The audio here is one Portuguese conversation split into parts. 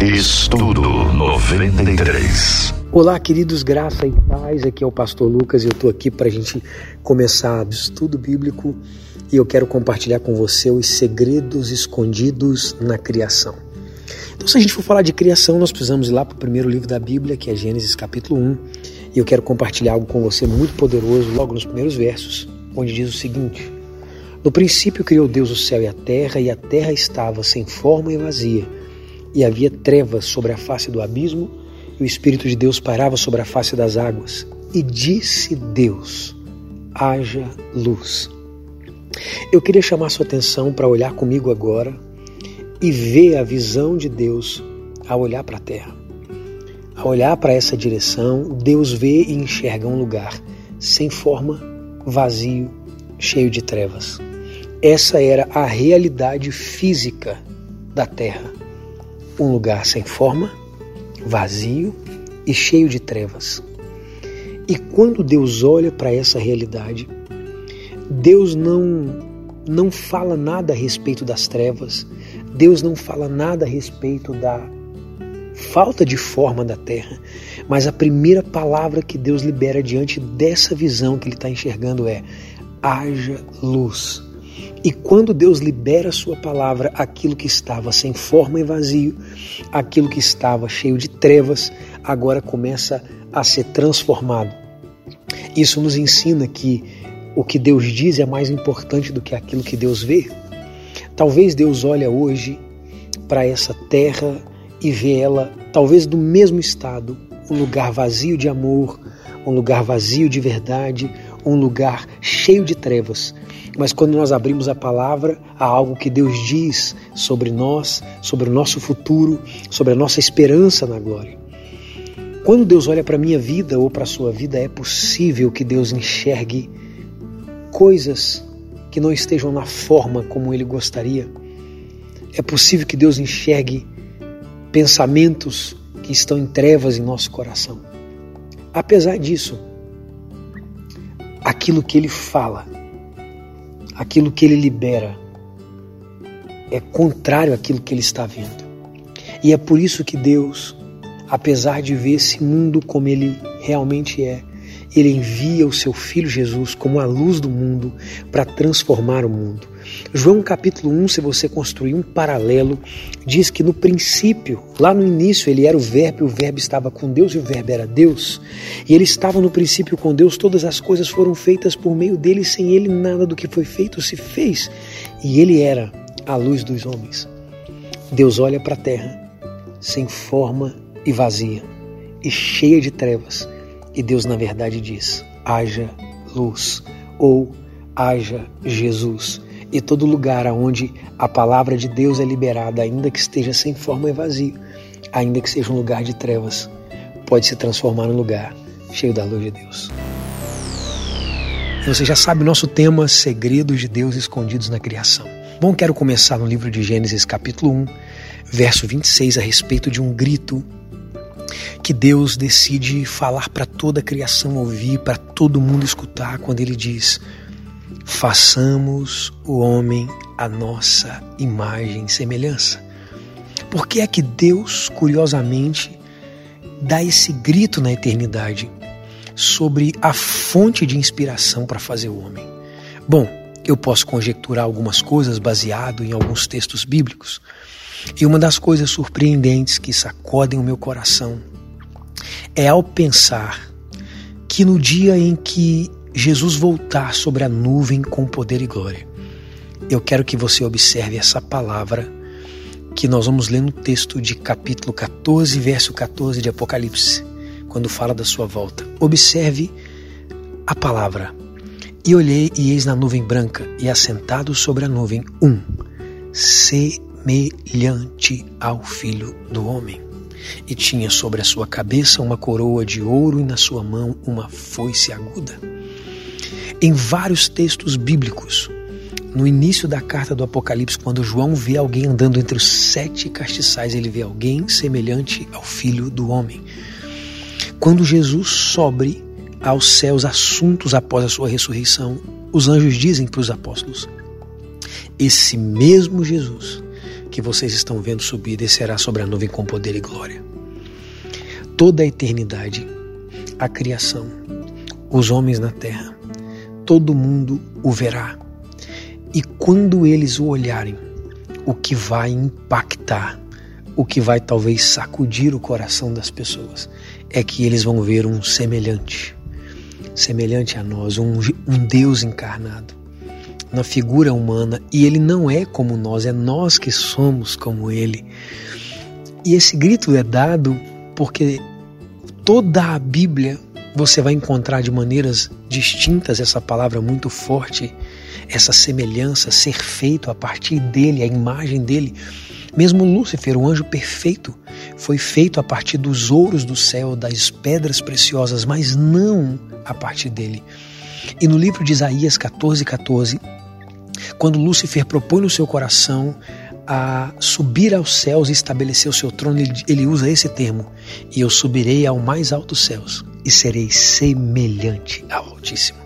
Estudo 93. Olá, queridos, graça e paz. Aqui é o Pastor Lucas e eu estou aqui para a gente começar o estudo bíblico e eu quero compartilhar com você os segredos escondidos na criação. Então, se a gente for falar de criação, nós precisamos ir lá para o primeiro livro da Bíblia, que é Gênesis capítulo 1, e eu quero compartilhar algo com você muito poderoso logo nos primeiros versos, onde diz o seguinte: No princípio criou Deus o céu e a terra, e a terra estava sem forma e vazia, e havia trevas sobre a face do abismo e o Espírito de Deus pairava sobre a face das águas. E disse Deus: haja luz. Eu queria chamar sua atenção para olhar comigo agora e ver a visão de Deus ao olhar para a terra. Ao olhar para essa direção, Deus vê e enxerga um lugar sem forma, vazio, cheio de trevas. Essa era a realidade física da terra. Um lugar sem forma, vazio e cheio de trevas. E quando Deus olha para essa realidade, Deus não não fala nada a respeito das trevas, Deus não fala nada a respeito da falta de forma da terra, mas a primeira palavra que Deus libera diante dessa visão que ele está enxergando é: haja luz. E quando Deus libera a sua palavra, aquilo que estava sem forma e vazio, aquilo que estava cheio de trevas, agora começa a ser transformado. Isso nos ensina que o que Deus diz é mais importante do que aquilo que Deus vê. Talvez Deus olha hoje para essa terra e vê ela talvez do mesmo estado, um lugar vazio de amor, um lugar vazio de verdade, um lugar cheio de trevas. Mas quando nós abrimos a palavra, há algo que Deus diz sobre nós, sobre o nosso futuro, sobre a nossa esperança na glória. Quando Deus olha para a minha vida ou para a sua vida, é possível que Deus enxergue coisas que não estejam na forma como Ele gostaria. É possível que Deus enxergue pensamentos que estão em trevas em nosso coração. Apesar disso, aquilo que ele fala, aquilo que ele libera, é contrário àquilo que ele está vendo. E é por isso que Deus, apesar de ver esse mundo como ele realmente é, ele envia o seu filho Jesus como a luz do mundo para transformar o mundo. João capítulo 1, se você construir um paralelo, diz que no princípio, lá no início, ele era o verbo, o verbo estava com Deus e o verbo era Deus. E ele estava no princípio com Deus, todas as coisas foram feitas por meio dele, sem ele nada do que foi feito se fez. E ele era a luz dos homens. Deus olha para a terra, sem forma e vazia, e cheia de trevas e Deus, na verdade, diz: haja luz ou haja Jesus. E todo lugar onde a palavra de Deus é liberada, ainda que esteja sem forma e vazio, ainda que seja um lugar de trevas, pode se transformar num lugar cheio da luz de Deus. Você já sabe o nosso tema, segredos de Deus escondidos na criação. Bom, quero começar no livro de Gênesis, capítulo 1, verso 26, a respeito de um grito que Deus decide falar para toda a criação ouvir, para todo mundo escutar, quando Ele diz: façamos o homem a nossa imagem e semelhança. Por que é que Deus, curiosamente, dá esse grito na eternidade sobre a fonte de inspiração para fazer o homem? Bom, eu posso conjecturar algumas coisas baseado em alguns textos bíblicos. E uma das coisas surpreendentes que sacodem o meu coração é ao pensar que no dia em que Jesus voltar sobre a nuvem com poder e glória, eu quero que você observe essa palavra que nós vamos ler no texto de capítulo 14, verso 14 de Apocalipse, quando fala da sua volta. Observe a palavra. E olhei, e eis na nuvem branca, e assentado sobre a nuvem, um, semelhante ao Filho do Homem e tinha sobre a sua cabeça uma coroa de ouro e na sua mão uma foice aguda. Em vários textos bíblicos, no início da carta do Apocalipse, quando João vê alguém andando entre os sete castiçais, ele vê alguém semelhante ao Filho do Homem. Quando Jesus sobre aos céus assuntos após a sua ressurreição, os anjos dizem para os apóstolos: Esse mesmo Jesus que vocês estão vendo subir descerá sobre a nuvem com poder e glória. Toda a eternidade, a criação, os homens na terra, todo mundo o verá. E quando eles o olharem, o que vai impactar, o que vai talvez sacudir o coração das pessoas, é que eles vão ver um semelhante, semelhante a nós, um, um Deus encarnado na figura humana e ele não é como nós, é nós que somos como ele. E esse grito é dado porque toda a Bíblia você vai encontrar de maneiras distintas essa palavra muito forte, essa semelhança, ser feito a partir dele, a imagem dele. Mesmo Lúcifer, o anjo perfeito, foi feito a partir dos ouros do céu, das pedras preciosas, mas não a partir dele. E no livro de Isaías 14, 14, quando Lúcifer propõe no seu coração a subir aos céus e estabelecer o seu trono, ele, usa esse termo: e eu subirei ao mais altos céus e serei semelhante ao Altíssimo.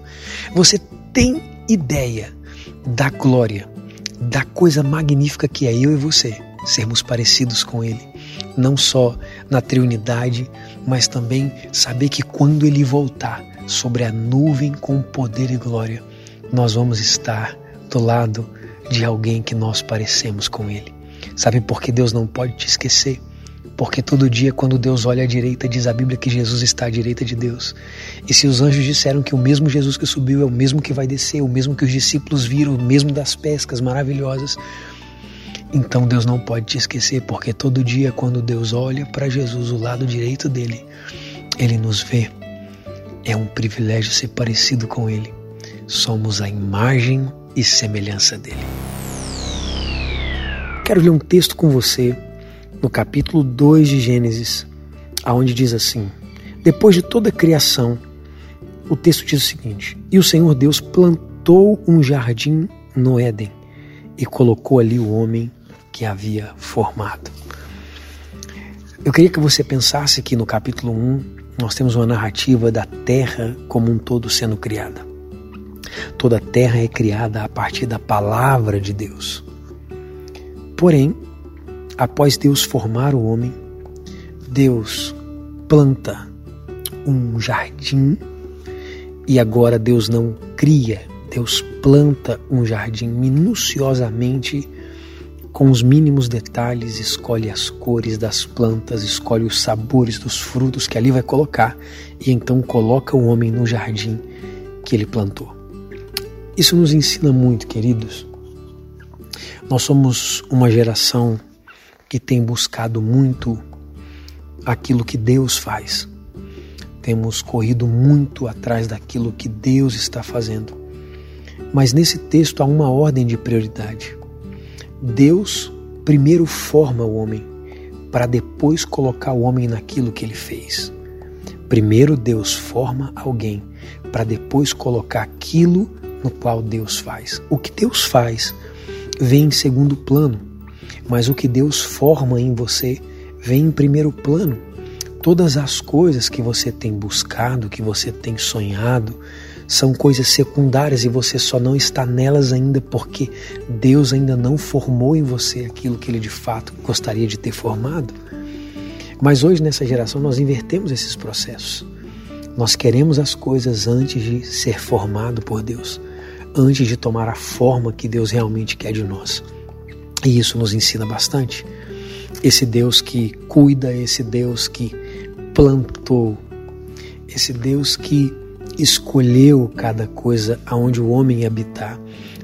Você tem ideia da glória, da coisa magnífica que é eu e você sermos parecidos com Ele, não só na triunidade, mas também saber que quando Ele voltar sobre a nuvem com poder e glória, nós vamos estar do lado de alguém que nós parecemos com Ele. Sabe por que Deus não pode te esquecer? Porque todo dia, quando Deus olha à direita, diz a Bíblia que Jesus está à direita de Deus. E se os anjos disseram que o mesmo Jesus que subiu é o mesmo que vai descer, o mesmo que os discípulos viram, o mesmo das pescas maravilhosas, então Deus não pode te esquecer, porque todo dia, quando Deus olha para Jesus, o lado direito dele, ele nos vê. É um privilégio ser parecido com ele. Somos a imagem e semelhança dele. Quero ler um texto com você no capítulo 2 de Gênesis, aonde diz assim: Depois de toda a criação, o texto diz o seguinte: E o Senhor Deus plantou um jardim no Éden e colocou ali o homem que havia formado. Eu queria que você pensasse que no capítulo 1 nós temos uma narrativa da terra como um todo sendo criada. Toda a terra é criada a partir da palavra de Deus. Porém, após Deus formar o homem, Deus planta um jardim e agora Deus não cria, Deus planta um jardim minuciosamente com os mínimos detalhes, escolhe as cores das plantas, escolhe os sabores dos frutos que ali vai colocar e então coloca o homem no jardim que ele plantou. Isso nos ensina muito, queridos. Nós somos uma geração que tem buscado muito aquilo que Deus faz. Temos corrido muito atrás daquilo que Deus está fazendo. Mas nesse texto há uma ordem de prioridade. Deus primeiro forma o homem para depois colocar o homem naquilo que ele fez. Primeiro Deus forma alguém para depois colocar aquilo no qual Deus faz. O que Deus faz vem em segundo plano mas o que Deus forma em você vem em primeiro plano. Todas as coisas que você tem buscado, que você tem sonhado, são coisas secundárias e você só não está nelas ainda porque Deus ainda não formou em você aquilo que Ele de fato gostaria de ter formado. Mas hoje, nessa geração, nós invertemos esses processos. Nós queremos as coisas antes de ser formado por Deus, antes de tomar a forma que Deus realmente quer de nós. E isso nos ensina bastante. Esse Deus que cuida, esse Deus que plantou, esse Deus que escolheu cada coisa aonde o homem habitar.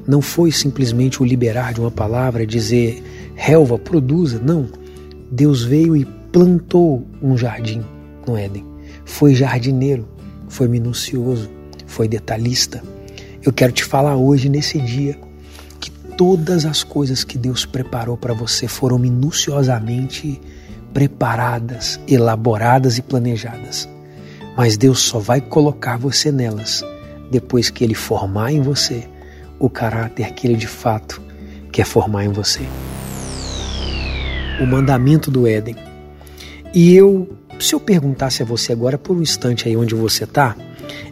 Não foi simplesmente o liberar de uma palavra e dizer relva, produza. Não. Deus veio e plantou um jardim no Éden. Foi jardineiro, foi minucioso, foi detalhista. Eu quero te falar hoje, nesse dia, todas as coisas que Deus preparou para você foram minuciosamente preparadas, elaboradas e planejadas. Mas Deus só vai colocar você nelas depois que Ele formar em você o caráter que Ele de fato quer formar em você. O mandamento do Éden. E eu, se eu perguntasse a você agora por um instante aí onde você está,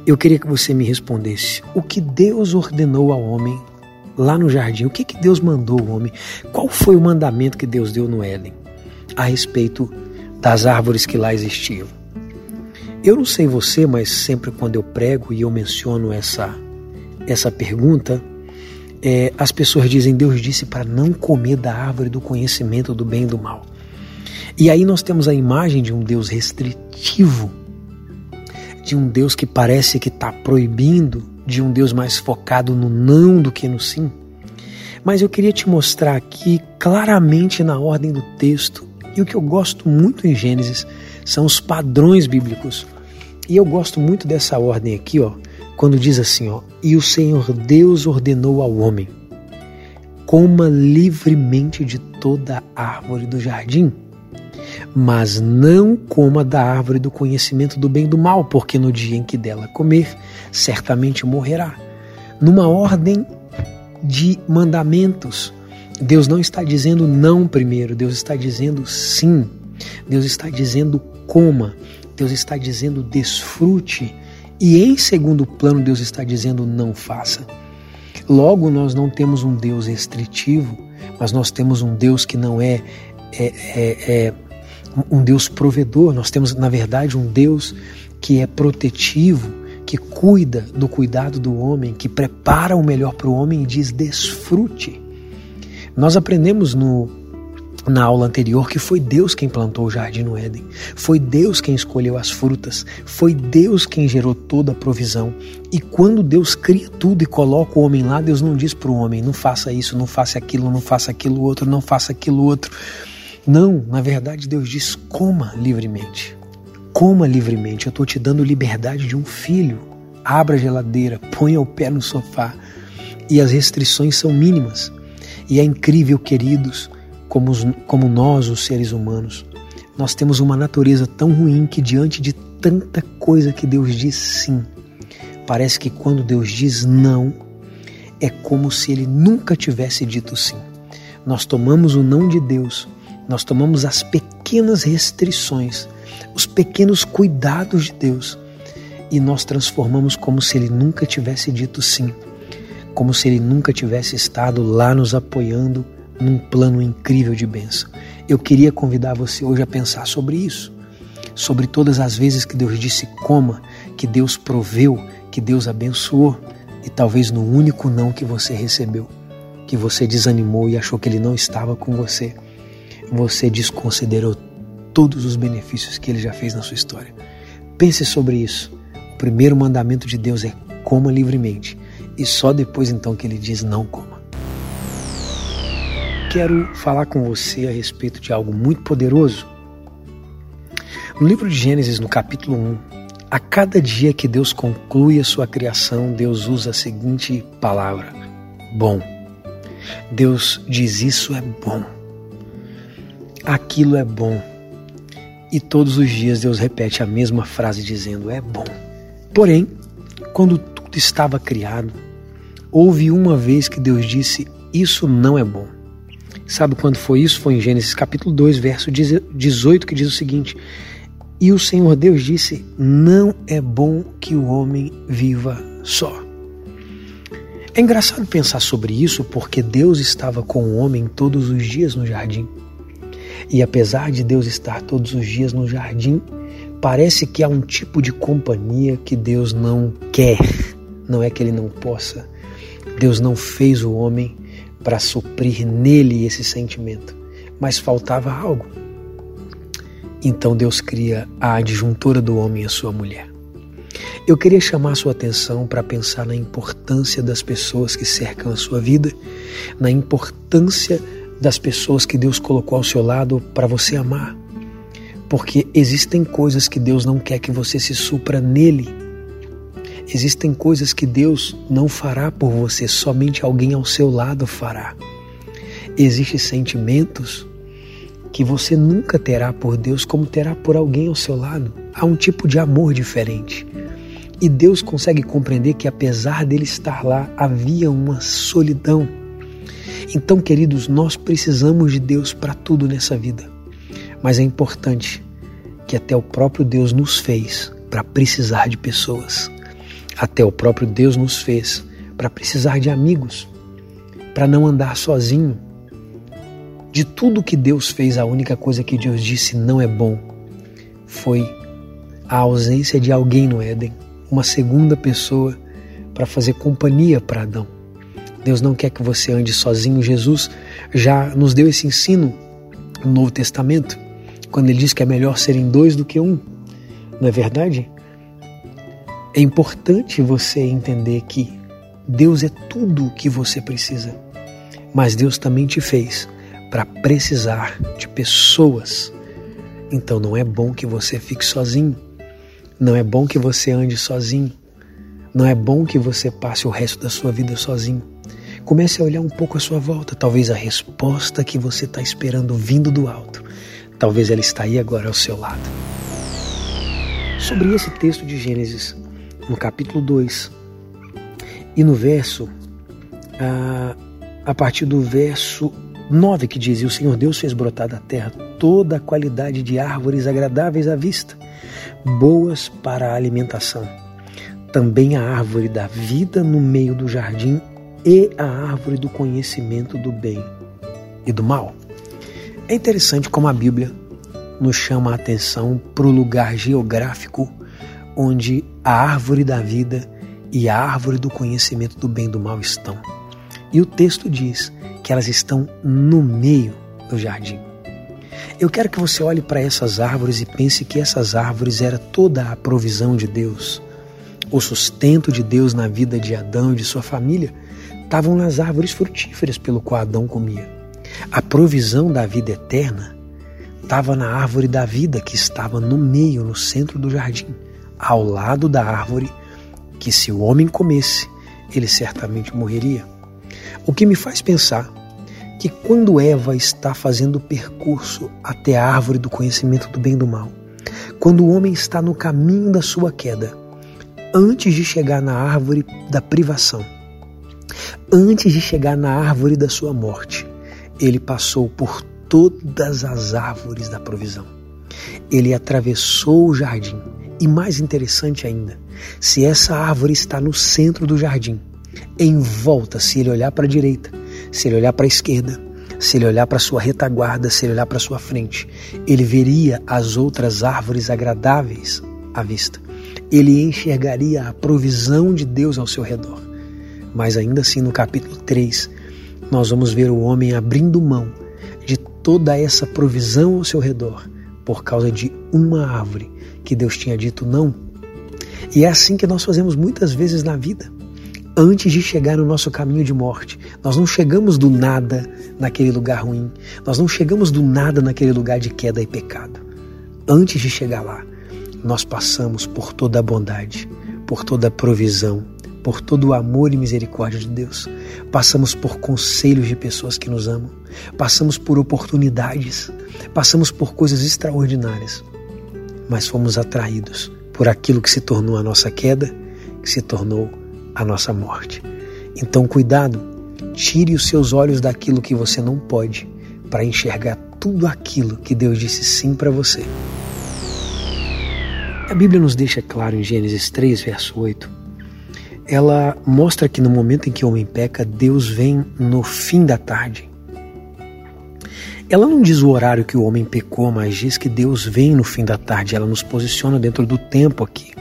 eu queria que você me respondesse: o que Deus ordenou ao homem lá no jardim. O que, que Deus mandou o homem? Qual foi o mandamento que Deus deu no Éden a respeito das árvores que lá existiam? Eu não sei você, mas sempre quando eu prego e eu menciono essa, essa pergunta, é, as pessoas dizem: Deus disse para não comer da árvore do conhecimento do bem e do mal. E aí nós temos a imagem de um Deus restritivo, de um Deus que parece que está proibindo, de um Deus mais focado no não do que no sim. Mas eu queria te mostrar aqui claramente na ordem do texto, e o que eu gosto muito em Gênesis são os padrões bíblicos. E eu gosto muito dessa ordem aqui, ó, quando diz assim, ó, e o Senhor Deus ordenou ao homem: coma livremente de toda árvore do jardim, mas não coma da árvore do conhecimento do bem e do mal, porque no dia em que dela comer, certamente morrerá. Numa ordem de mandamentos, Deus não está dizendo não primeiro, Deus está dizendo sim. Deus está dizendo coma, Deus está dizendo desfrute e em segundo plano, Deus está dizendo: não faça. Logo, nós não temos um Deus restritivo, mas nós temos um Deus que não é, é, é, é um Deus provedor. Nós temos, na verdade, um Deus que é protetivo, que cuida do cuidado do homem, que prepara o melhor para o homem e diz: desfrute. Nós aprendemos no na aula anterior que foi Deus quem plantou o jardim no Éden, foi Deus quem escolheu as frutas, foi Deus quem gerou toda a provisão. E quando Deus cria tudo e coloca o homem lá, Deus não diz para o homem: não faça isso, não faça aquilo, não faça aquilo outro, não faça aquilo outro. Não, na verdade, Deus diz: coma livremente. Coma livremente. Eu estou te dando liberdade de um filho. Abra a geladeira, ponha o pé no sofá. E as restrições são mínimas. E é incrível, queridos, como, os, como nós, os seres humanos, nós temos uma natureza tão ruim que, diante de tanta coisa que Deus diz sim, parece que quando Deus diz não, é como se ele nunca tivesse dito sim. Nós tomamos o não de Deus, nós tomamos as pequenas restrições, os pequenos cuidados de Deus e nós transformamos como se ele nunca tivesse dito sim, como se ele nunca tivesse estado lá nos apoiando, num plano incrível de bênção. Eu queria convidar você hoje a pensar sobre isso, sobre todas as vezes que Deus disse coma, que Deus proveu, que Deus abençoou e talvez no único não que você recebeu, que você desanimou e achou que ele não estava com você, você desconsiderou todos os benefícios que ele já fez na sua história. Pense sobre isso. O primeiro mandamento de Deus é coma livremente e só depois então que ele diz não coma quero falar com você a respeito de algo muito poderoso. No livro de Gênesis, no capítulo 1, a cada dia que Deus conclui a sua criação, Deus usa a seguinte palavra: bom. Deus diz: Isso é bom. Aquilo é bom. E todos os dias Deus repete a mesma frase dizendo: É bom. Porém, quando tudo estava criado, houve uma vez que Deus disse: Isso não é bom. Sabe quando foi isso? Foi em Gênesis capítulo 2, verso 18, que diz o seguinte: E o Senhor Deus disse: Não é bom que o homem viva só. É engraçado pensar sobre isso porque Deus estava com o homem todos os dias no jardim. E apesar de Deus estar todos os dias no jardim, parece que há um tipo de companhia que Deus não quer. Não é que ele não possa. Deus não fez o homem para suprir nele esse sentimento, mas faltava algo. Então Deus cria a adjuntora do homem e a sua mulher. Eu queria chamar sua atenção para pensar na importância das pessoas que cercam a sua vida, na importância das pessoas que Deus colocou ao seu lado para você amar. Porque existem coisas que Deus não quer que você se supra nele, Existem coisas que Deus não fará por você, somente alguém ao seu lado fará. Existem sentimentos que você nunca terá por Deus como terá por alguém ao seu lado. Há um tipo de amor diferente. E Deus consegue compreender que apesar dele estar lá, havia uma solidão. Então, queridos, nós precisamos de Deus para tudo nessa vida. Mas é importante que até o próprio Deus nos fez para precisar de pessoas. Até o próprio Deus nos fez para precisar de amigos. para não andar sozinho. De tudo que Deus fez, a única coisa que Deus disse não é bom foi a ausência de alguém no Éden, uma segunda pessoa para fazer companhia para Adão. Deus não quer que você ande sozinho. Jesus já nos deu esse ensino no Novo Testamento, quando ele diz que é melhor serem dois do que um. Não é verdade? É importante você entender que Deus é tudo o que você precisa, mas Deus também te fez para precisar de pessoas. Então não é bom que você fique sozinho, não é bom que você ande sozinho, não é bom que você passe o resto da sua vida sozinho. Comece a olhar um pouco à sua volta, talvez a resposta que você está esperando vindo do alto, talvez ela está aí agora ao seu lado. Sobre esse texto de Gênesis, no capítulo 2 e no verso, a, a partir do verso 9 que diz: E o Senhor Deus fez brotar da terra toda a qualidade de árvores agradáveis à vista, boas para a alimentação. Também a árvore da vida no meio do jardim e a árvore do conhecimento do bem e do mal. É interessante como a Bíblia nos chama a atenção para o lugar geográfico onde a árvore da vida e a árvore do conhecimento do bem e do mal estão. E o texto diz que elas estão no meio do jardim. Eu quero que você olhe para essas árvores e pense que essas árvores era toda a provisão de Deus, o sustento de Deus na vida de Adão e de sua família estavam nas árvores frutíferas pelo qual Adão comia. A provisão da vida eterna estava na árvore da vida que estava no meio, no centro do jardim ao lado da árvore, que se o homem comesse, ele certamente morreria. O que me faz pensar que quando Eva está fazendo o percurso até a árvore do conhecimento do bem e do mal, quando o homem está no caminho da sua queda, antes de chegar na árvore da privação, antes de chegar na árvore da sua morte, ele passou por todas as árvores da provisão. Ele atravessou o jardim e mais interessante ainda, se essa árvore está no centro do jardim, em volta, se ele olhar para a direita, se ele olhar para a esquerda, se ele olhar para sua retaguarda, se ele olhar para sua frente, ele veria as outras árvores agradáveis à vista. Ele enxergaria a provisão de Deus ao seu redor. Mas ainda assim, no capítulo 3, nós vamos ver o homem abrindo mão de toda essa provisão ao seu redor por causa de uma árvore que Deus tinha dito não. E é assim que nós fazemos muitas vezes na vida. Antes de chegar no nosso caminho de morte, nós não chegamos do nada naquele lugar ruim, nós não chegamos do nada naquele lugar de queda e pecado. Antes de chegar lá, nós passamos por toda a bondade, por toda a provisão, por todo o amor e misericórdia de Deus. Passamos por conselhos de pessoas que nos amam, passamos por oportunidades, passamos por coisas extraordinárias mas fomos atraídos por aquilo que se tornou a nossa queda, que se tornou a nossa morte. Então, cuidado, tire os seus olhos daquilo que você não pode para enxergar tudo aquilo que Deus disse sim para você. A Bíblia nos deixa claro em Gênesis 3, verso 8. Ela mostra que no momento em que o homem peca, Deus vem no fim da tarde ela não diz o horário que o homem pecou, mas diz que Deus vem no fim da tarde. Ela nos posiciona dentro do tempo aqui.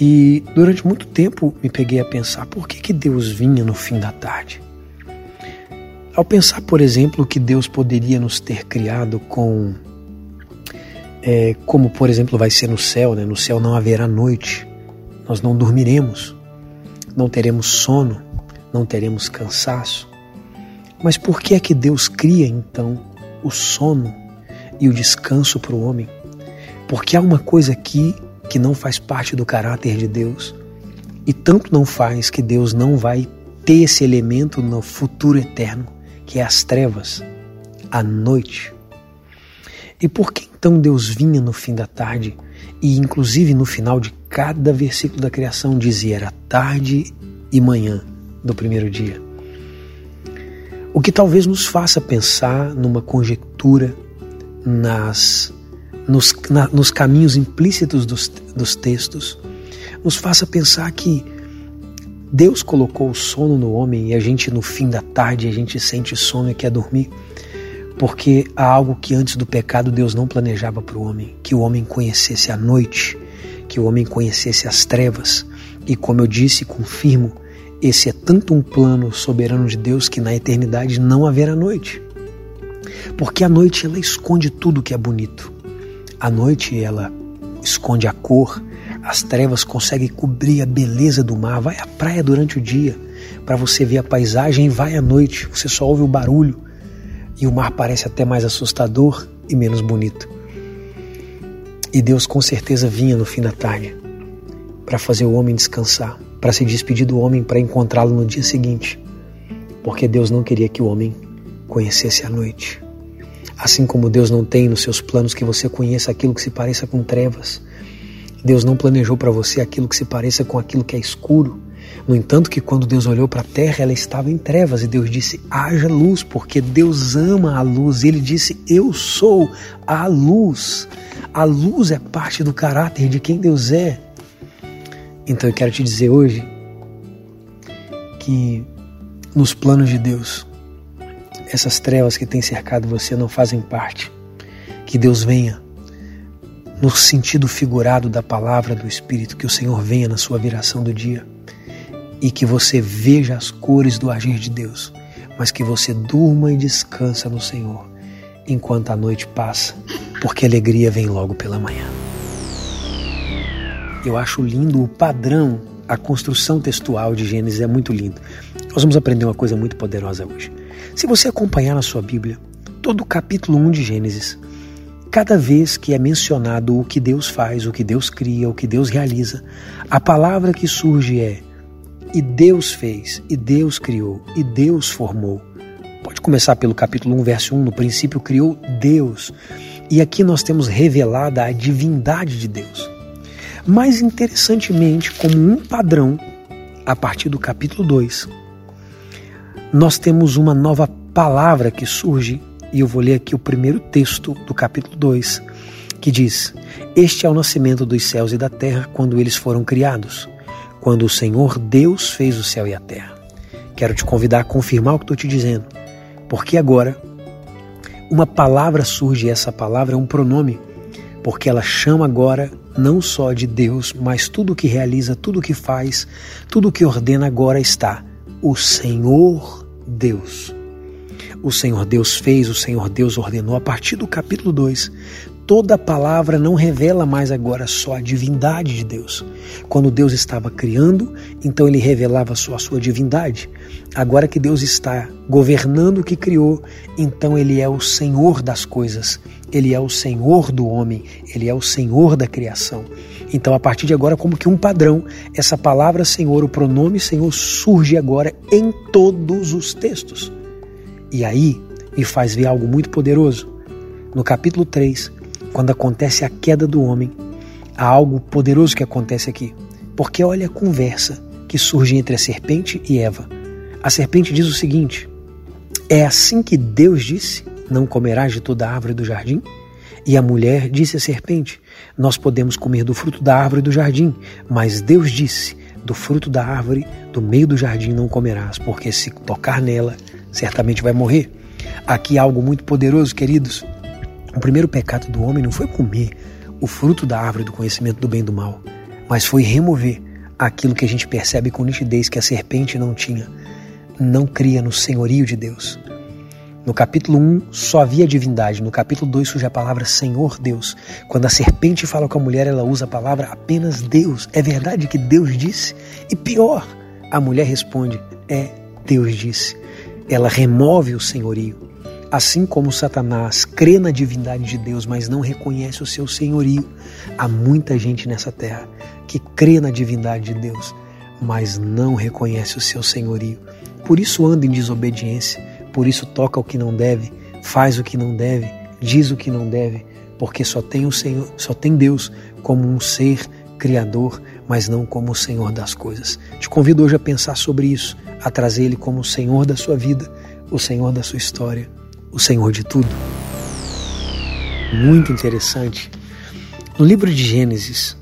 E durante muito tempo me peguei a pensar por que, que Deus vinha no fim da tarde. Ao pensar, por exemplo, que Deus poderia nos ter criado com. É, como, por exemplo, vai ser no céu, né? no céu não haverá noite, nós não dormiremos, não teremos sono, não teremos cansaço. Mas por que é que Deus cria então o sono e o descanso para o homem? Porque há uma coisa aqui que não faz parte do caráter de Deus e tanto não faz que Deus não vai ter esse elemento no futuro eterno, que é as trevas, a noite. E por que então Deus vinha no fim da tarde e inclusive no final de cada versículo da criação dizia era tarde e manhã do primeiro dia? O que talvez nos faça pensar numa conjectura nas, nos, na, nos caminhos implícitos dos, dos textos, nos faça pensar que Deus colocou o sono no homem e a gente no fim da tarde a gente sente sono e quer dormir, porque há algo que antes do pecado Deus não planejava para o homem, que o homem conhecesse a noite, que o homem conhecesse as trevas. E como eu disse, confirmo, esse é tanto um plano soberano de Deus que na eternidade não haverá noite. Porque a noite ela esconde tudo que é bonito. A noite ela esconde a cor, as trevas conseguem cobrir a beleza do mar. Vai à praia durante o dia para você ver a paisagem e vai à noite, você só ouve o barulho e o mar parece até mais assustador e menos bonito. E Deus com certeza vinha no fim da tarde para fazer o homem descansar, para se despedir do homem para encontrá-lo no dia seguinte, porque Deus não queria que o homem conhecesse a noite. Assim como Deus não tem nos seus planos que você conheça aquilo que se pareça com trevas, Deus não planejou para você aquilo que se pareça com aquilo que é escuro. No entanto, que quando Deus olhou para a terra, ela estava em trevas e Deus disse: haja luz, porque Deus ama a luz. Ele disse: Eu sou a luz. A luz é parte do caráter de quem Deus é. Então eu quero te dizer hoje que nos planos de Deus, essas trevas que têm cercado você não fazem parte. Que Deus venha no sentido figurado da palavra do Espírito, que o Senhor venha na sua viração do dia e que você veja as cores do agir de Deus, mas que você durma e descansa no Senhor enquanto a noite passa, porque a alegria vem logo pela manhã. Eu acho lindo o padrão, a construção textual de Gênesis é muito lindo. Nós vamos aprender uma coisa muito poderosa hoje. Se você acompanhar na sua Bíblia, todo o capítulo 1 de Gênesis Cada vez que é mencionado o que Deus faz, o que Deus cria, o que Deus realiza, a palavra que surge é e Deus fez, e Deus criou, e Deus formou. Pode começar pelo capítulo 1, verso 1. No princípio criou Deus. E aqui nós temos revelada a divindade de Deus. Mais interessantemente, como um padrão, a partir do capítulo 2, nós temos uma nova palavra que surge e eu vou ler aqui o primeiro texto do capítulo 2, que diz: Este é o nascimento dos céus e da terra quando eles foram criados, quando o Senhor Deus fez o céu e a terra. Quero te convidar a confirmar o que estou te dizendo, porque agora uma palavra surge e essa palavra é um pronome, porque ela chama agora não só de Deus, mas tudo que realiza, tudo que faz, tudo que ordena agora está o Senhor Deus o Senhor Deus fez, o Senhor Deus ordenou. A partir do capítulo 2, toda a palavra não revela mais agora só a divindade de Deus. Quando Deus estava criando, então ele revelava só a sua divindade. Agora que Deus está governando o que criou, então ele é o Senhor das coisas, ele é o Senhor do homem, ele é o Senhor da criação. Então, a partir de agora, como que um padrão, essa palavra Senhor, o pronome Senhor, surge agora em todos os textos. E aí me faz ver algo muito poderoso. No capítulo 3, quando acontece a queda do homem, há algo poderoso que acontece aqui. Porque olha a conversa que surge entre a serpente e Eva. A serpente diz o seguinte: É assim que Deus disse: Não comerás de toda a árvore do jardim? E a mulher disse à serpente: Nós podemos comer do fruto da árvore do jardim, mas Deus disse: Do fruto da árvore do meio do jardim não comerás, porque se tocar nela certamente vai morrer. Aqui há algo muito poderoso, queridos. O primeiro pecado do homem não foi comer o fruto da árvore do conhecimento do bem e do mal, mas foi remover aquilo que a gente percebe com nitidez que a serpente não tinha. Não cria no senhorio de Deus. No capítulo 1 só havia divindade, no capítulo 2 surge a palavra Senhor Deus. Quando a serpente fala com a mulher, ela usa a palavra apenas Deus. É verdade que Deus disse? E pior, a mulher responde: É, Deus disse ela remove o senhorio. Assim como Satanás crê na divindade de Deus, mas não reconhece o seu senhorio, há muita gente nessa terra que crê na divindade de Deus, mas não reconhece o seu senhorio. Por isso anda em desobediência, por isso toca o que não deve, faz o que não deve, diz o que não deve, porque só tem o Senhor, só tem Deus como um ser criador, mas não como o Senhor das coisas. Te convido hoje a pensar sobre isso a trazer Ele como o Senhor da sua vida, o Senhor da sua história, o Senhor de tudo. Muito interessante. No livro de Gênesis,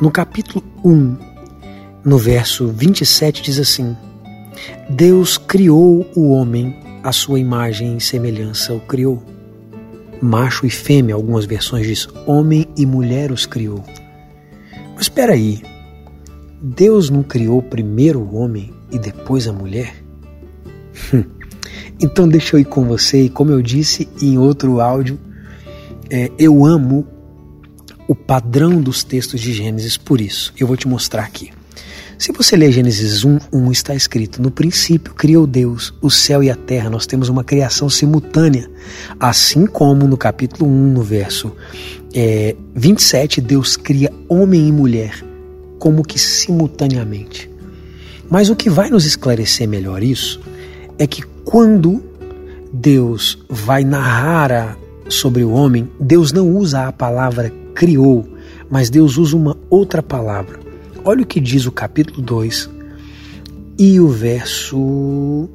no capítulo 1, no verso 27 diz assim: Deus criou o homem à sua imagem e semelhança o criou. Macho e fêmea, algumas versões diz homem e mulher os criou. Mas espera aí, Deus não criou primeiro o homem e depois a mulher? Então deixa eu ir com você e como eu disse em outro áudio, é, eu amo o padrão dos textos de Gênesis por isso. Eu vou te mostrar aqui. Se você ler Gênesis 1, 1 está escrito: No princípio criou Deus o céu e a terra. Nós temos uma criação simultânea. Assim como no capítulo 1, no verso é, 27, Deus cria homem e mulher como que simultaneamente. Mas o que vai nos esclarecer melhor isso é que quando Deus vai narrar sobre o homem, Deus não usa a palavra criou, mas Deus usa uma outra palavra. Olha o que diz o capítulo 2 e o verso.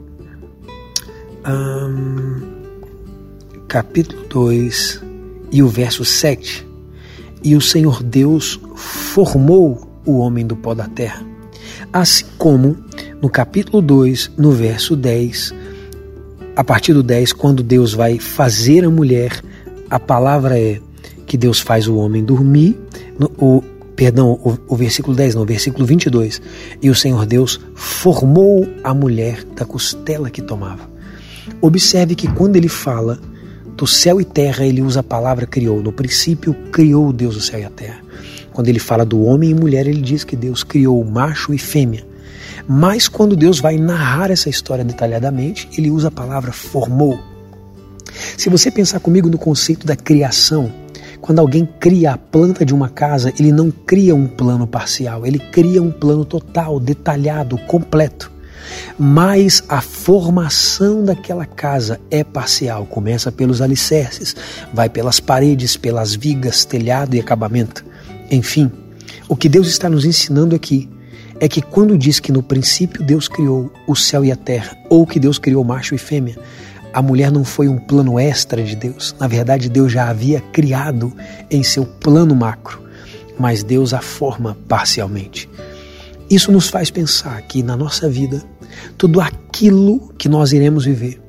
Um, capítulo 2 e o verso 7. E o Senhor Deus formou o homem do pó da terra. Assim como no capítulo 2, no verso 10, a partir do 10, quando Deus vai fazer a mulher, a palavra é que Deus faz o homem dormir, no, o, perdão, o, o versículo 10, não, o versículo 22, e o Senhor Deus formou a mulher da costela que tomava. Observe que quando ele fala do céu e terra, ele usa a palavra criou. No princípio, criou Deus o céu e a terra. Quando ele fala do homem e mulher, ele diz que Deus criou macho e fêmea. Mas quando Deus vai narrar essa história detalhadamente, ele usa a palavra formou. Se você pensar comigo no conceito da criação, quando alguém cria a planta de uma casa, ele não cria um plano parcial, ele cria um plano total, detalhado, completo. Mas a formação daquela casa é parcial, começa pelos alicerces, vai pelas paredes, pelas vigas, telhado e acabamento. Enfim, o que Deus está nos ensinando aqui é que quando diz que no princípio Deus criou o céu e a terra, ou que Deus criou macho e fêmea, a mulher não foi um plano extra de Deus. Na verdade, Deus já havia criado em seu plano macro, mas Deus a forma parcialmente. Isso nos faz pensar que na nossa vida, tudo aquilo que nós iremos viver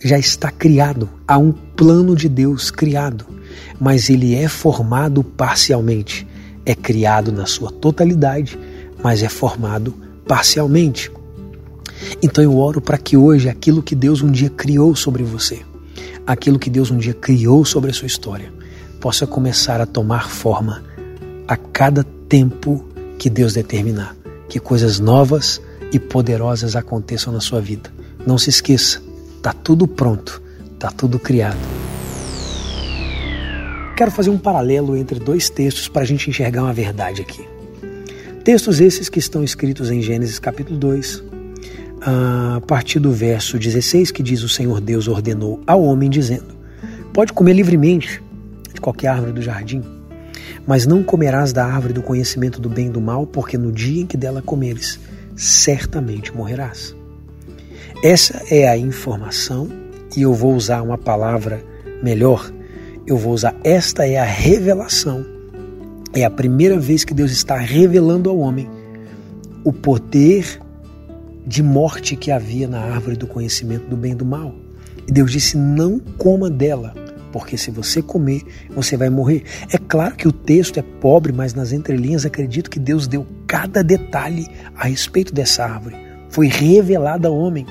já está criado, há um plano de Deus criado mas ele é formado parcialmente. É criado na sua totalidade, mas é formado parcialmente. Então eu oro para que hoje aquilo que Deus um dia criou sobre você, aquilo que Deus um dia criou sobre a sua história, possa começar a tomar forma a cada tempo que Deus determinar. Que coisas novas e poderosas aconteçam na sua vida. Não se esqueça, está tudo pronto, está tudo criado. Quero fazer um paralelo entre dois textos para a gente enxergar uma verdade aqui. Textos esses que estão escritos em Gênesis capítulo 2, a partir do verso 16, que diz: O Senhor Deus ordenou ao homem, dizendo: Pode comer livremente de qualquer árvore do jardim, mas não comerás da árvore do conhecimento do bem e do mal, porque no dia em que dela comeres, certamente morrerás. Essa é a informação, e eu vou usar uma palavra melhor eu vou usar esta é a revelação. É a primeira vez que Deus está revelando ao homem o poder de morte que havia na árvore do conhecimento do bem e do mal. E Deus disse: Não coma dela, porque se você comer, você vai morrer. É claro que o texto é pobre, mas nas entrelinhas acredito que Deus deu cada detalhe a respeito dessa árvore. Foi revelada ao homem.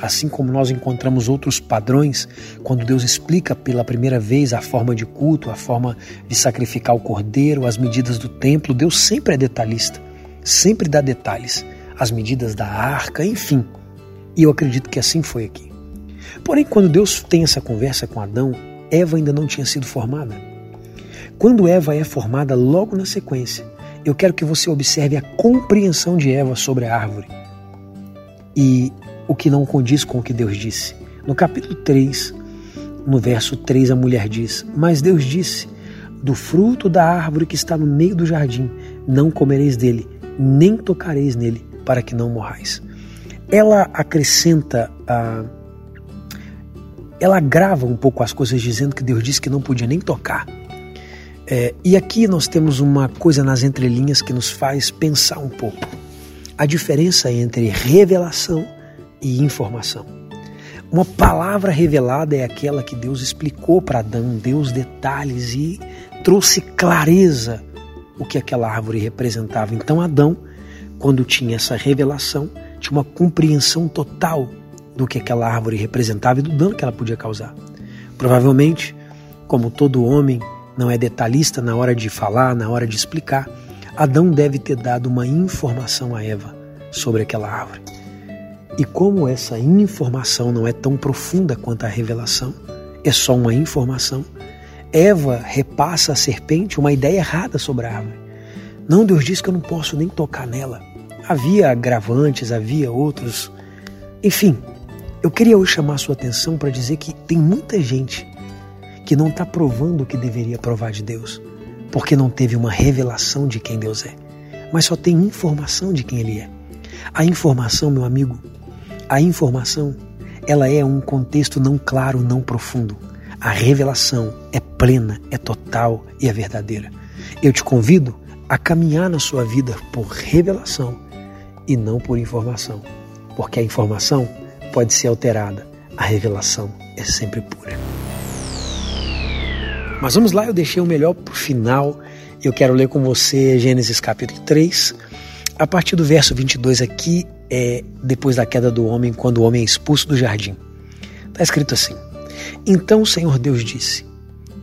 Assim como nós encontramos outros padrões, quando Deus explica pela primeira vez a forma de culto, a forma de sacrificar o cordeiro, as medidas do templo, Deus sempre é detalhista, sempre dá detalhes, as medidas da arca, enfim. E eu acredito que assim foi aqui. Porém, quando Deus tem essa conversa com Adão, Eva ainda não tinha sido formada. Quando Eva é formada logo na sequência, eu quero que você observe a compreensão de Eva sobre a árvore. E o que não condiz com o que Deus disse. No capítulo 3, no verso 3, a mulher diz: Mas Deus disse: Do fruto da árvore que está no meio do jardim, não comereis dele, nem tocareis nele, para que não morrais. Ela acrescenta a. Ela agrava um pouco as coisas, dizendo que Deus disse que não podia nem tocar. É, e aqui nós temos uma coisa nas entrelinhas que nos faz pensar um pouco. a diferença entre revelação e informação. Uma palavra revelada é aquela que Deus explicou para Adão, deu os detalhes e trouxe clareza o que aquela árvore representava. Então Adão, quando tinha essa revelação, tinha uma compreensão total do que aquela árvore representava e do dano que ela podia causar. Provavelmente, como todo homem não é detalhista na hora de falar, na hora de explicar, Adão deve ter dado uma informação a Eva sobre aquela árvore. E como essa informação não é tão profunda quanto a revelação, é só uma informação, Eva repassa à serpente uma ideia errada sobre a árvore. Não, Deus diz que eu não posso nem tocar nela. Havia agravantes, havia outros. Enfim, eu queria hoje chamar a sua atenção para dizer que tem muita gente que não está provando o que deveria provar de Deus, porque não teve uma revelação de quem Deus é, mas só tem informação de quem Ele é. A informação, meu amigo, a informação, ela é um contexto não claro, não profundo. A revelação é plena, é total e é verdadeira. Eu te convido a caminhar na sua vida por revelação e não por informação, porque a informação pode ser alterada, a revelação é sempre pura. Mas vamos lá, eu deixei o melhor para o final. Eu quero ler com você Gênesis capítulo 3, a partir do verso 22 aqui é depois da queda do homem, quando o homem é expulso do jardim. Está escrito assim: Então o Senhor Deus disse: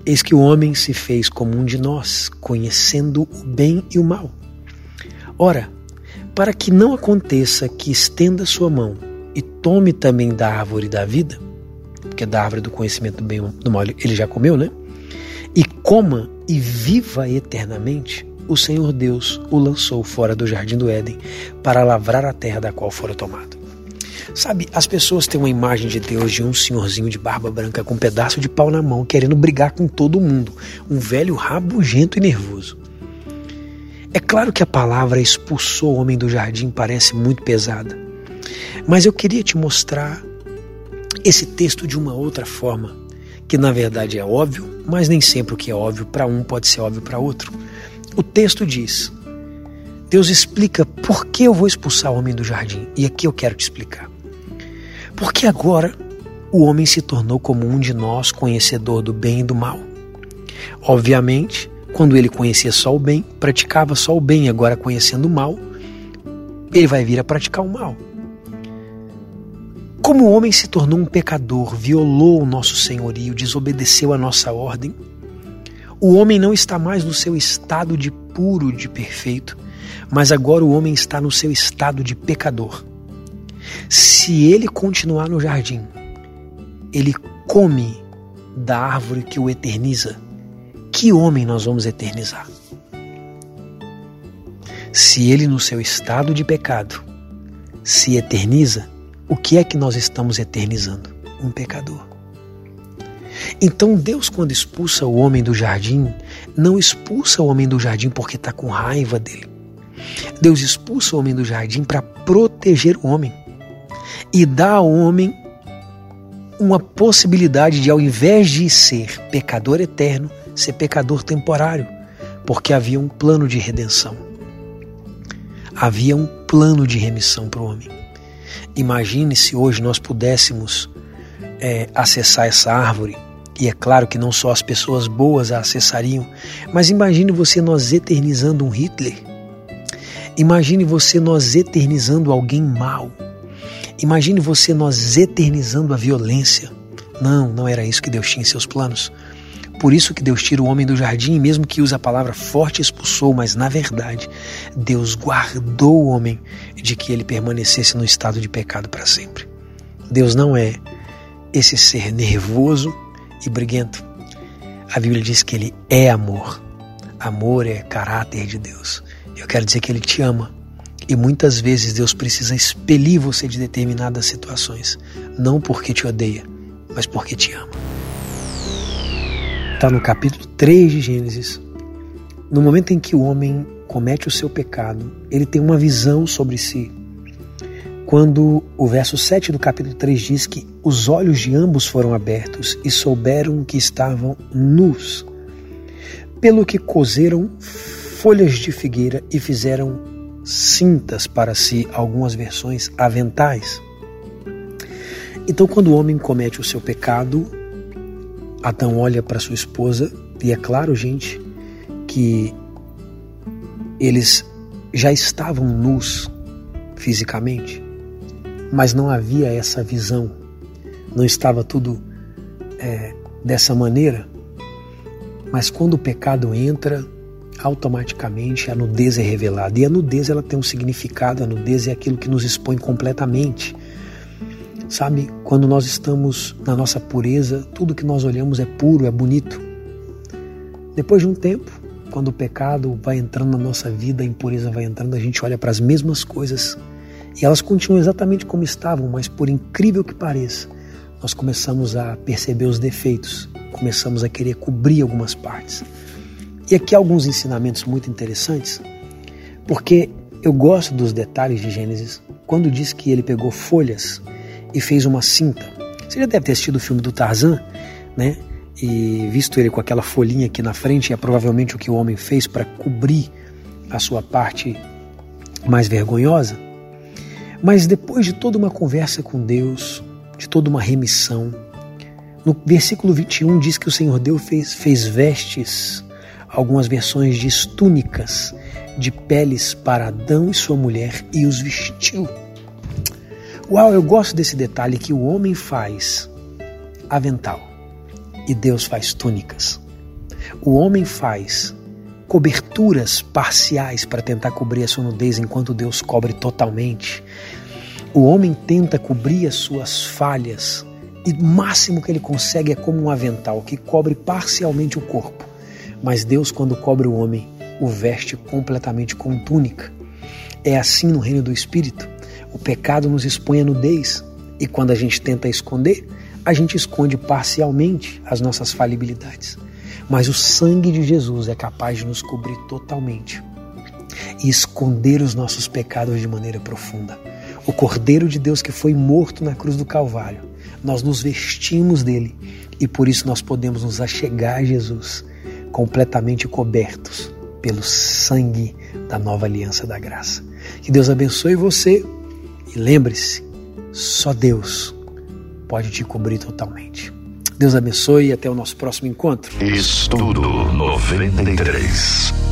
Eis que o homem se fez como um de nós, conhecendo o bem e o mal. Ora, para que não aconteça que estenda sua mão e tome também da árvore da vida, porque da árvore do conhecimento do bem e do mal ele já comeu, né? E coma e viva eternamente, o Senhor Deus o lançou fora do jardim do Éden para lavrar a terra da qual fora tomado. Sabe, as pessoas têm uma imagem de Deus de um senhorzinho de barba branca com um pedaço de pau na mão, querendo brigar com todo mundo, um velho rabugento e nervoso. É claro que a palavra expulsou o homem do jardim parece muito pesada, mas eu queria te mostrar esse texto de uma outra forma, que na verdade é óbvio, mas nem sempre o que é óbvio para um pode ser óbvio para outro. O texto diz: Deus explica por que eu vou expulsar o homem do jardim. E aqui eu quero te explicar. Porque agora o homem se tornou como um de nós, conhecedor do bem e do mal. Obviamente, quando ele conhecia só o bem, praticava só o bem, agora conhecendo o mal, ele vai vir a praticar o mal. Como o homem se tornou um pecador, violou o nosso senhorio, desobedeceu a nossa ordem, o homem não está mais no seu estado de puro, de perfeito, mas agora o homem está no seu estado de pecador. Se ele continuar no jardim, ele come da árvore que o eterniza. Que homem nós vamos eternizar? Se ele, no seu estado de pecado, se eterniza, o que é que nós estamos eternizando? Um pecador. Então Deus, quando expulsa o homem do jardim, não expulsa o homem do jardim porque está com raiva dele. Deus expulsa o homem do jardim para proteger o homem e dá ao homem uma possibilidade de, ao invés de ser pecador eterno, ser pecador temporário, porque havia um plano de redenção. Havia um plano de remissão para o homem. Imagine se hoje nós pudéssemos é, acessar essa árvore e é claro que não só as pessoas boas a acessariam, mas imagine você nós eternizando um Hitler. Imagine você nós eternizando alguém mau. Imagine você nós eternizando a violência. Não, não era isso que Deus tinha em seus planos. Por isso que Deus tira o homem do jardim, mesmo que use a palavra forte expulsou, mas na verdade Deus guardou o homem de que ele permanecesse no estado de pecado para sempre. Deus não é esse ser nervoso e briguento. A Bíblia diz que ele é amor. Amor é caráter de Deus. Eu quero dizer que ele te ama. E muitas vezes Deus precisa expelir você de determinadas situações, não porque te odeia, mas porque te ama. Está no capítulo 3 de Gênesis. No momento em que o homem comete o seu pecado, ele tem uma visão sobre si quando o verso 7 do capítulo 3 diz que os olhos de ambos foram abertos e souberam que estavam nus, pelo que cozeram folhas de figueira e fizeram cintas para si, algumas versões aventais. Então, quando o homem comete o seu pecado, Adão olha para sua esposa e é claro, gente, que eles já estavam nus fisicamente, mas não havia essa visão, não estava tudo é, dessa maneira. Mas quando o pecado entra, automaticamente a nudez é revelada. E a nudez ela tem um significado, a nudez é aquilo que nos expõe completamente. Sabe, quando nós estamos na nossa pureza, tudo que nós olhamos é puro, é bonito. Depois de um tempo, quando o pecado vai entrando na nossa vida, a impureza vai entrando, a gente olha para as mesmas coisas e elas continuam exatamente como estavam, mas por incrível que pareça, nós começamos a perceber os defeitos, começamos a querer cobrir algumas partes. E aqui alguns ensinamentos muito interessantes, porque eu gosto dos detalhes de Gênesis, quando diz que ele pegou folhas e fez uma cinta. Você já deve ter assistido o filme do Tarzan, né? E visto ele com aquela folhinha aqui na frente, é provavelmente o que o homem fez para cobrir a sua parte mais vergonhosa. Mas depois de toda uma conversa com Deus, de toda uma remissão, no versículo 21 diz que o Senhor Deus fez, fez vestes algumas versões diz túnicas de peles para Adão e sua mulher e os vestiu. Uau, eu gosto desse detalhe que o homem faz avental e Deus faz túnicas. O homem faz coberturas parciais para tentar cobrir a sua nudez enquanto Deus cobre totalmente. O homem tenta cobrir as suas falhas e o máximo que ele consegue é como um avental que cobre parcialmente o corpo. Mas Deus, quando cobre o homem, o veste completamente com túnica. É assim no reino do Espírito. O pecado nos expõe à nudez e quando a gente tenta esconder, a gente esconde parcialmente as nossas falibilidades. Mas o sangue de Jesus é capaz de nos cobrir totalmente e esconder os nossos pecados de maneira profunda. O Cordeiro de Deus que foi morto na cruz do Calvário, nós nos vestimos dele e por isso nós podemos nos achegar a Jesus completamente cobertos pelo sangue da nova aliança da graça. Que Deus abençoe você e lembre-se, só Deus pode te cobrir totalmente. Deus abençoe e até o nosso próximo encontro. Estudo 93.